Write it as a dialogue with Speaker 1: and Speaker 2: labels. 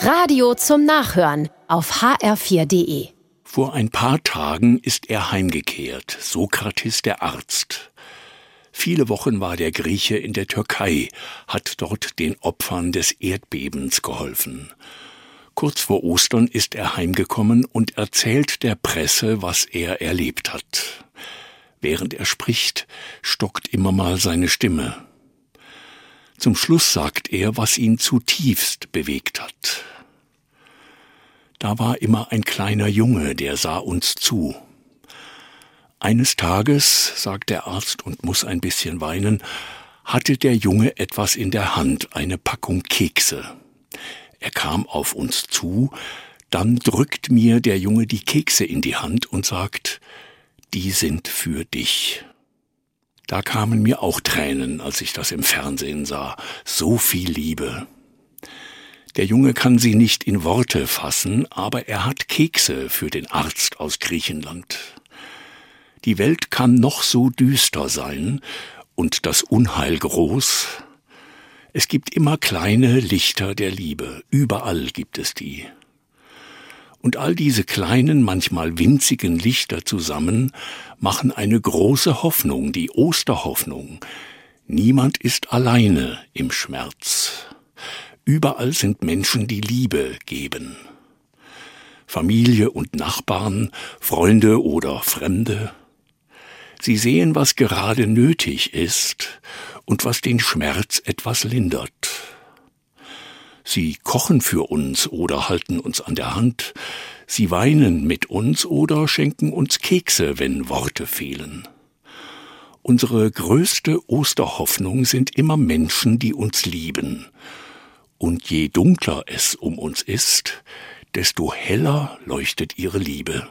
Speaker 1: Radio zum Nachhören auf hr4.de.
Speaker 2: Vor ein paar Tagen ist er heimgekehrt, Sokrates der Arzt. Viele Wochen war der Grieche in der Türkei, hat dort den Opfern des Erdbebens geholfen. Kurz vor Ostern ist er heimgekommen und erzählt der Presse, was er erlebt hat. Während er spricht, stockt immer mal seine Stimme. Zum Schluss sagt er, was ihn zutiefst bewegt hat. Da war immer ein kleiner Junge, der sah uns zu. Eines Tages, sagt der Arzt und muss ein bisschen weinen, hatte der Junge etwas in der Hand, eine Packung Kekse. Er kam auf uns zu, dann drückt mir der Junge die Kekse in die Hand und sagt, die sind für dich. Da kamen mir auch Tränen, als ich das im Fernsehen sah, so viel Liebe. Der Junge kann sie nicht in Worte fassen, aber er hat Kekse für den Arzt aus Griechenland. Die Welt kann noch so düster sein und das Unheil groß, es gibt immer kleine Lichter der Liebe, überall gibt es die. Und all diese kleinen, manchmal winzigen Lichter zusammen machen eine große Hoffnung, die Osterhoffnung. Niemand ist alleine im Schmerz. Überall sind Menschen, die Liebe geben. Familie und Nachbarn, Freunde oder Fremde. Sie sehen, was gerade nötig ist und was den Schmerz etwas lindert. Sie kochen für uns oder halten uns an der Hand, sie weinen mit uns oder schenken uns Kekse, wenn Worte fehlen. Unsere größte Osterhoffnung sind immer Menschen, die uns lieben. Und je dunkler es um uns ist, desto heller leuchtet ihre Liebe.